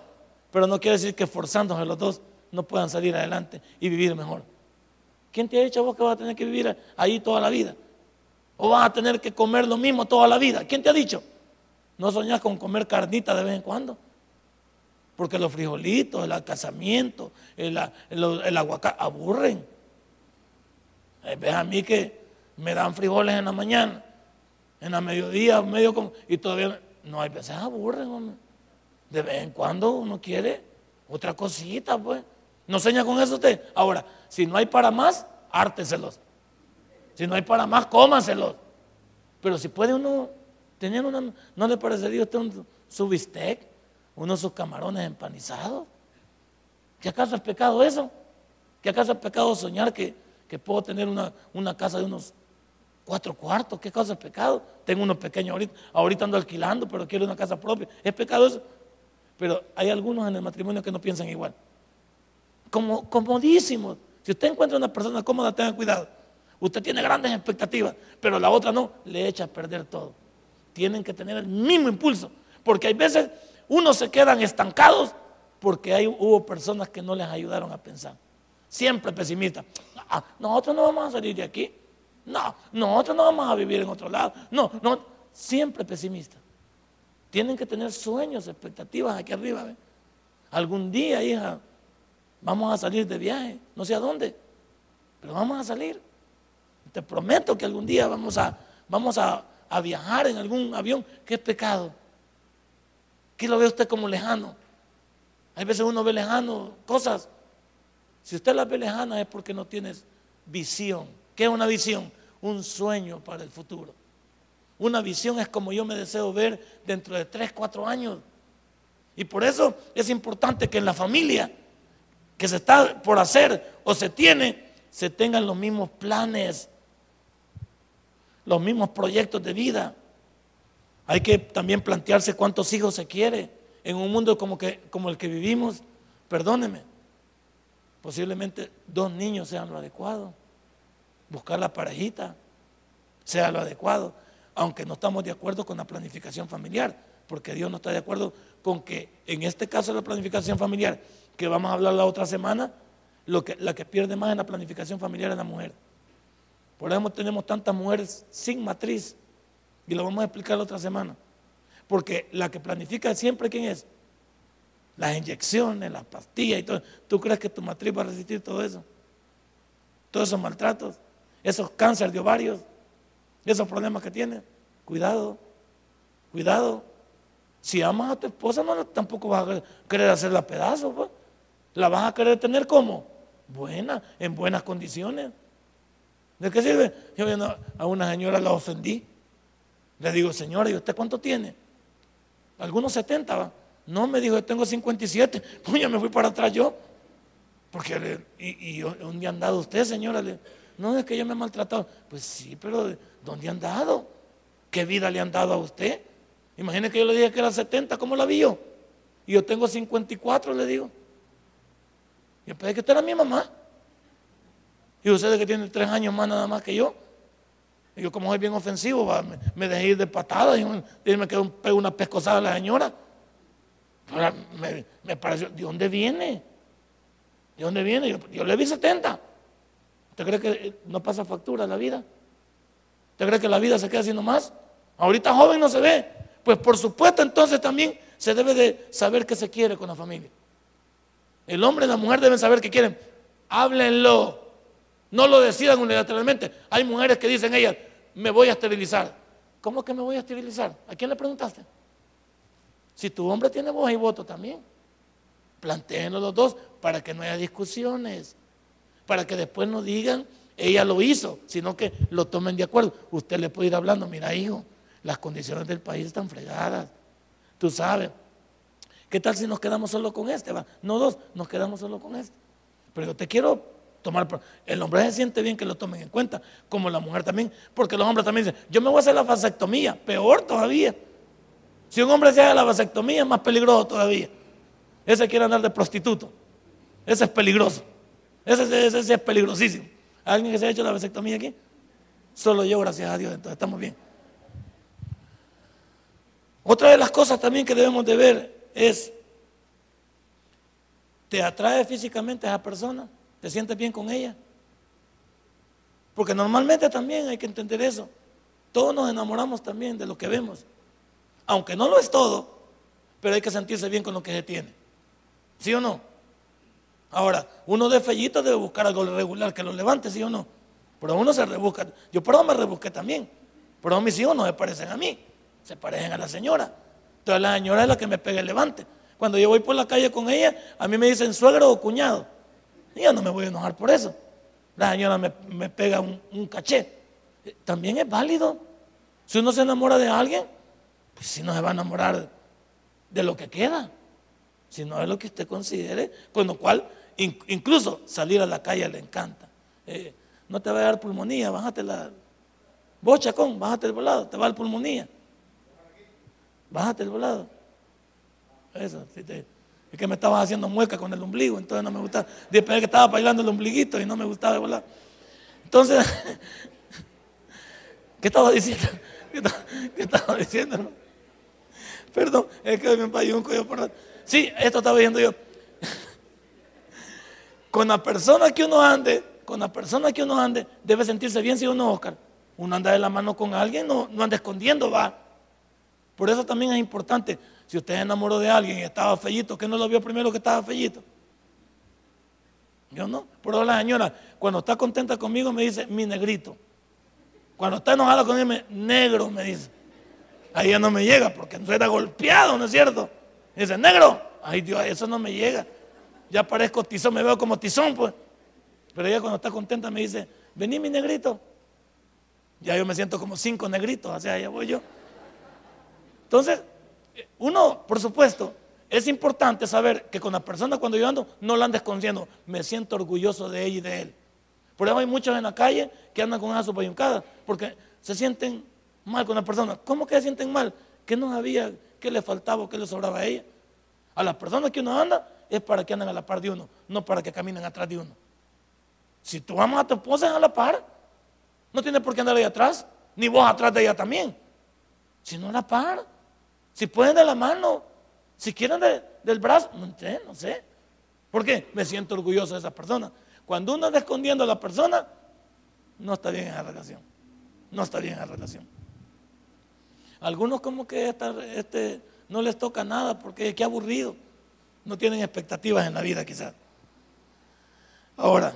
pero no quiere decir que forzándose los dos no puedan salir adelante y vivir mejor. ¿Quién te ha dicho vos que vas a tener que vivir ahí toda la vida? ¿O vas a tener que comer lo mismo toda la vida? ¿Quién te ha dicho? ¿No soñás con comer carnita de vez en cuando? Porque los frijolitos, el alcazamiento, el, aguacate aburren. Eh, ves a mí que me dan frijoles en la mañana, en la mediodía, medio con, y todavía no hay veces aburren, hombre. De vez en cuando uno quiere otra cosita, pues. ¿No sueña con eso usted? Ahora, si no hay para más, árteselos. Si no hay para más, cómaselo. Pero si puede uno tener una, ¿no le parecería a usted un, su bistec? Uno de sus camarones empanizados. ¿Qué acaso es pecado eso? ¿Qué acaso es pecado soñar que, puedo tener una, una, casa de unos cuatro cuartos? ¿Qué acaso es pecado? Tengo uno pequeño ahorita, ahorita ando alquilando, pero quiero una casa propia. ¿Es pecado eso? Pero hay algunos en el matrimonio que no piensan igual. Como, comodísimos. Si usted encuentra una persona cómoda, tenga cuidado. Usted tiene grandes expectativas, pero la otra no, le echa a perder todo. Tienen que tener el mismo impulso, porque hay veces unos se quedan estancados porque hay, hubo personas que no les ayudaron a pensar. Siempre pesimistas. Ah, nosotros no vamos a salir de aquí. No, nosotros no vamos a vivir en otro lado. No, no, siempre pesimista. tienen que tener sueños, expectativas aquí arriba. Algún día, hija, vamos a salir de viaje, no sé a dónde, pero vamos a salir. Te prometo que algún día vamos a, vamos a, a viajar en algún avión. ¿Qué pecado? ¿Qué lo ve usted como lejano? Hay veces uno ve lejano cosas. Si usted las ve lejanas es porque no tienes visión. ¿Qué es una visión? Un sueño para el futuro. Una visión es como yo me deseo ver dentro de tres, cuatro años. Y por eso es importante que en la familia que se está por hacer o se tiene, se tengan los mismos planes, los mismos proyectos de vida. Hay que también plantearse cuántos hijos se quiere en un mundo como, que, como el que vivimos. Perdóneme, posiblemente dos niños sean lo adecuado. Buscar la parejita sea lo adecuado, aunque no estamos de acuerdo con la planificación familiar, porque Dios no está de acuerdo con que en este caso de la planificación familiar, que vamos a hablar la otra semana, lo que, la que pierde más en la planificación familiar es la mujer. Por eso tenemos tantas mujeres sin matriz y lo vamos a explicar la otra semana. Porque la que planifica siempre, ¿quién es? Las inyecciones, las pastillas y todo. ¿Tú crees que tu matriz va a resistir todo eso? Todos esos maltratos, esos cánceres de ovarios, esos problemas que tiene. Cuidado, cuidado. Si amas a tu esposa, no tampoco vas a querer hacerla pedazos. Pues. La vas a querer tener como buena, en buenas condiciones. ¿De qué sirve? Yo a una señora la ofendí. Le digo, señora, ¿y usted cuánto tiene? Algunos 70, ¿va? No, me dijo, yo tengo 57. (laughs) Pues me fui para atrás yo. Porque, y, ¿dónde han dado usted, señora? no, es que yo me he maltratado. Pues sí, pero ¿dónde han dado? ¿Qué vida le han dado a usted? Imagine que yo le dije que era 70, ¿cómo la vi yo? Y yo tengo 54, le digo. Y pensé que usted era mi mamá. Y usted que tiene tres años más nada más que yo. Y yo como soy bien ofensivo, me, dejé ir de patada y, me quedó un, una pescosada a la señora. Me, pareció, ¿de dónde viene? ¿De dónde viene? Yo, le vi 70. ¿Usted cree que no pasa factura la vida? ¿Usted cree que la vida se queda haciendo más? Ahorita joven no se ve. Pues por supuesto entonces también se debe de saber qué se quiere con la familia. El hombre y la mujer deben saber qué quieren. Háblenlo. No lo decidan unilateralmente. Hay mujeres que dicen ellas, me voy a esterilizar. ¿Cómo que me voy a esterilizar? ¿A quién le preguntaste? Si tu hombre tiene voz y voto también, planteenlo los dos para que no haya discusiones, para que después no digan, ella lo hizo, sino que lo tomen de acuerdo. Usted le puede ir hablando, mira hijo, las condiciones del país están fregadas, tú sabes. ¿Qué tal si nos quedamos solo con este? No dos, nos quedamos solo con este. Pero yo te quiero El hombre se siente bien que lo tomen en cuenta, como la mujer también, porque los hombres también dicen, yo me voy a hacer la vasectomía, peor todavía. Si un hombre se hace la vasectomía es más peligroso todavía. Ese quiere andar de prostituto. Ese es peligroso. Ese, ese es peligrosísimo. ¿Alguien que se ha hecho la vasectomía aquí? Solo yo, gracias a Dios, entonces estamos bien. Otra de las cosas también que debemos de ver es, ¿te atrae físicamente a esa persona? ¿Te sientes bien con ella? Porque normalmente también hay que entender eso. Todos nos enamoramos también de lo que vemos. Aunque no lo es todo, pero hay que sentirse bien con lo que se tiene. ¿Sí o no? Ahora, uno de fellito debe buscar algo regular que lo levante, ¿sí o no? Pero uno se rebusca. Yo por me rebusqué también. Pero mis hijos no se parecen a mí, se parecen a la señora. Entonces la señora es la que me pega el levante. Cuando yo voy por la calle con ella, a mí me dicen suegro o cuñado. Yo no me voy a enojar por eso. La señora me, pega un, caché. También es válido. Si uno se enamora de alguien, pues si no se va a enamorar de lo que queda, sino de lo que usted considere, con lo cual incluso salir a la calle le encanta. Eh, no te va a dar pulmonía, bájate la... Vos, chacón, bájate el volado, te va a dar pulmonía. Bájate el volado. Eso, si te, es que me estaba haciendo mueca con el ombligo, entonces no me gustaba. Después que estaba bailando el ombliguito y no me gustaba volar. Entonces, (laughs) ¿qué estaba diciendo? (laughs) ¿Qué estaba, diciendo? Perdón, es que me empalló un cuello por Sí, esto estaba diciendo yo. (laughs) Con la persona que uno ande, con la persona que uno ande, debe sentirse bien si uno, Oscar. Uno anda de la mano con alguien, no, no anda escondiendo, va. Por eso también es importante, si usted se enamoró de alguien y estaba fellito, ¿qué no lo vio primero que estaba fellito? Yo no. Por eso la señora, cuando está contenta conmigo, me dice mi negrito. Cuando está enojada conmigo, me, negro, me dice. Ahí ya no me llega porque no era golpeado, ¿no es cierto? dice, negro. Ay Dios, eso no me llega. Ya parezco tizón, me veo como tizón, pues. Pero ella cuando está contenta me dice, vení mi negrito. Ya yo me siento como cinco negritos, o sea, ya voy yo. Entonces, uno, por supuesto, es importante saber que con la persona cuando yo ando no la andes escondiendo. Me siento orgulloso de ella y de él. Por eso hay muchos en la calle que andan con esas payuncadas porque se sienten mal con la persona. ¿Cómo que se sienten mal? Que no sabía qué le faltaba o qué le sobraba a ella. A las personas que uno anda es para que anden a la par de uno, no para que caminen atrás de uno. Si tú amas a tu esposa a la par, no tiene por qué andar ahí atrás, ni vos atrás de ella también. Si no a la par, si pueden de la mano, si quieren del brazo, no sé, no sé. ¿Por qué? Me siento orgulloso de esa persona. Cuando uno anda escondiendo a la persona, no está bien en la relación. No está bien en la relación. Algunos como que este, no les toca nada porque qué aburrido. No tienen expectativas en la vida quizás. Ahora,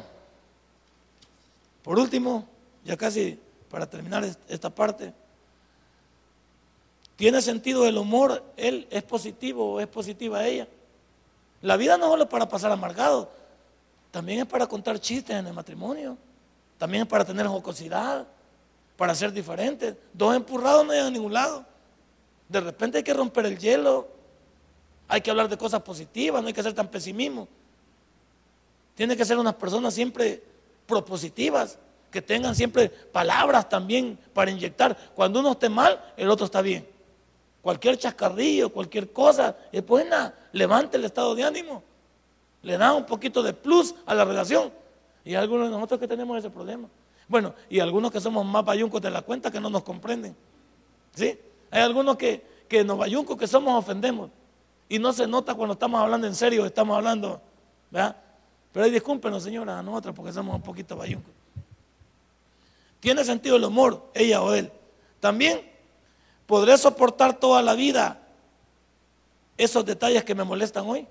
por último, ya casi para terminar esta parte, ¿tiene sentido el humor? ¿Él es positivo o es positiva ella? La vida no es solo para pasar amargado, también es para contar chistes en el matrimonio, también es para tener jocosidad, para ser diferentes. Dos empurrados no llegan a ningún lado. De repente hay que romper el hielo, hay que hablar de cosas positivas, no hay que ser tan pesimismo. Tiene que ser unas personas siempre propositivas, que tengan siempre palabras también para inyectar. Cuando uno esté mal, el otro está bien. Cualquier chascarrillo, cualquier cosa es buena, levante el estado de ánimo, le da un poquito de plus a la relación. Y algunos de nosotros que tenemos ese problema. Bueno, y algunos que somos más bayuncos de la cuenta que no nos comprenden. ¿Sí? Hay algunos que, que nos bayuncos que somos ofendemos. Y no se nota cuando estamos hablando en serio, estamos hablando, ¿verdad? Pero discúlpenos, señora, a nosotros porque somos un poquito bayuncos. ¿Tiene sentido el humor, ella o él? También podré soportar toda la vida esos detalles que me molestan hoy.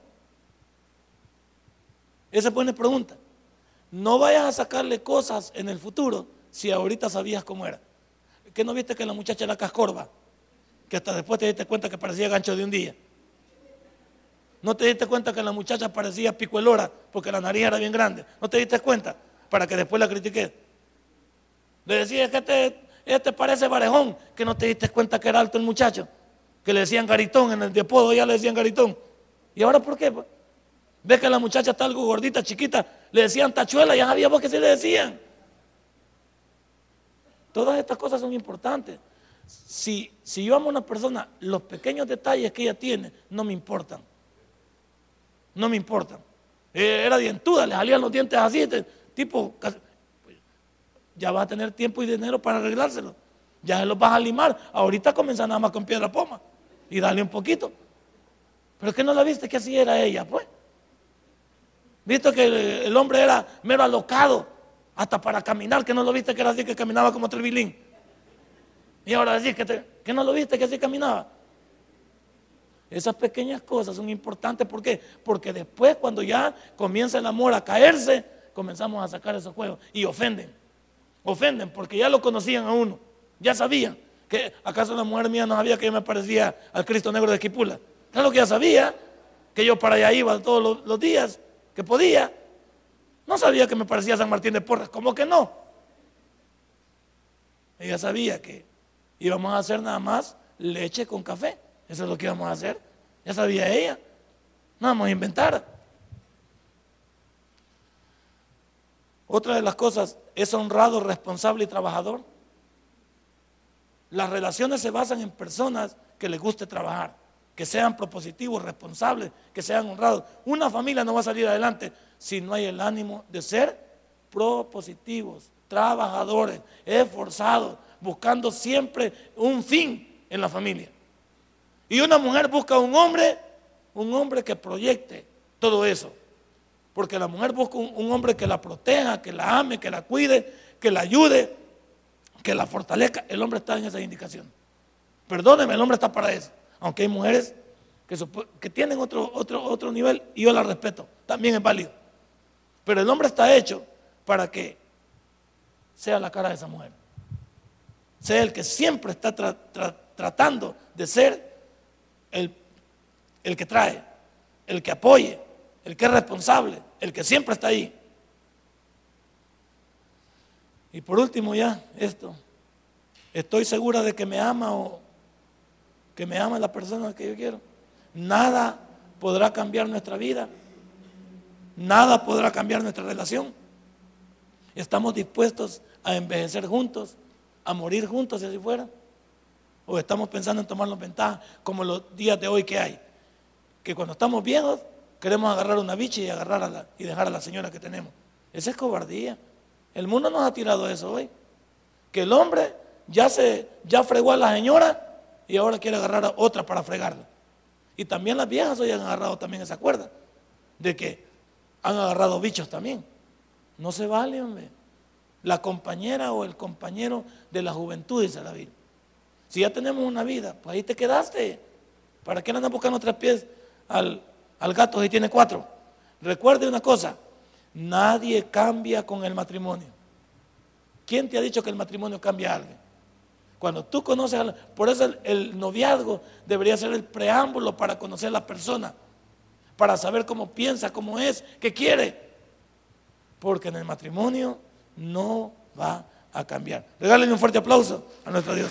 Esa es buena pregunta. No vayas a sacarle cosas en el futuro si ahorita sabías cómo era. ¿Qué no viste que la muchacha era cascorba? Que hasta después te diste cuenta que parecía gancho de un día. ¿No te diste cuenta que la muchacha parecía picuelora porque la nariz era bien grande? ¿No te diste cuenta? Para que después la critiqué. Le decía que este, este parece varejón, que no te diste cuenta que era alto el muchacho. Que le decían garitón, en el de ya le decían garitón. ¿Y ahora por qué? Ves que la muchacha está algo gordita, chiquita, le decían tachuela, ya sabía vos que se le decían. Todas estas cosas son importantes. Si, si yo amo a una persona, los pequeños detalles que ella tiene no me importan. No me importan. Eh, era dientuda, le salían los dientes así, tipo, ya va a tener tiempo y dinero para arreglárselo. Ya los vas a limar. Ahorita comienza nada más con piedra poma y dale un poquito. Pero es que no la viste que así era ella, pues. Viste que el hombre era mero alocado, hasta para caminar, que no lo viste que era así que caminaba como trevilín. Y ahora decís que no lo viste que así caminaba. Esas pequeñas cosas son importantes, ¿por qué? Porque después cuando ya comienza el amor a caerse, comenzamos a sacar esos juegos y ofenden. Ofenden porque ya lo conocían a uno, ya sabían. que ¿Acaso la mujer mía no sabía que yo me parecía al Cristo Negro de Esquipula? Claro que ya sabía que yo para allá iba todos los días que podía. No sabía que me parecía San Martín de Porras, ¿cómo que no? Ella sabía que íbamos a hacer nada más leche con café. Eso es lo que íbamos a hacer. Ya sabía ella. No vamos a inventar. Otra de las cosas es honrado, responsable y trabajador. Las relaciones se basan en personas que les guste trabajar que sean propositivos, responsables, que sean honrados. Una familia no va a salir adelante si no hay el ánimo de ser propositivos, trabajadores, esforzados, buscando siempre un fin en la familia. Y una mujer busca un hombre, un hombre que proyecte todo eso. Porque la mujer busca un, hombre que la proteja, que la ame, que la cuide, que la ayude, que la fortalezca. El hombre está en esa indicación. Perdóneme, el hombre está para eso. Aunque hay mujeres que, que tienen otro, otro, otro nivel y yo la respeto, también es válido. Pero el hombre está hecho para que sea la cara de esa mujer. Sea el que siempre está tratando de ser el, el que trae, el que apoye, el que es responsable, el que siempre está ahí. Y por último ya, esto. Estoy segura de que me ama o que me ama la persona que yo quiero. Nada podrá cambiar nuestra vida. Nada podrá cambiar nuestra relación. Estamos dispuestos a envejecer juntos, a morir juntos si así fuera. O estamos pensando en tomarnos ventaja como los días de hoy que hay. Que cuando estamos viejos queremos agarrar una bicha y, agarrar y dejar a la señora que tenemos. Esa es cobardía. El mundo nos ha tirado eso hoy. Que el hombre ya se ya fregó a la señora y ahora quiere agarrar a otra para fregarla. Y también las viejas hoy han agarrado también esa cuerda de que han agarrado bichos también. No se vale, hombre. La compañera o el compañero de la juventud, dice la Biblia. Si ya tenemos una vida, pues ahí te quedaste. ¿Para qué le andan buscando tres pies al, al gato si tiene cuatro? Recuerde una cosa, nadie cambia con el matrimonio. ¿Quién te ha dicho que el matrimonio cambia a alguien? Cuando tú conoces, a por eso el, noviazgo debería ser el preámbulo para conocer a la persona, para saber cómo piensa, cómo es, qué quiere. Porque en el matrimonio no va a cambiar. Regálenle un fuerte aplauso a nuestro Dios.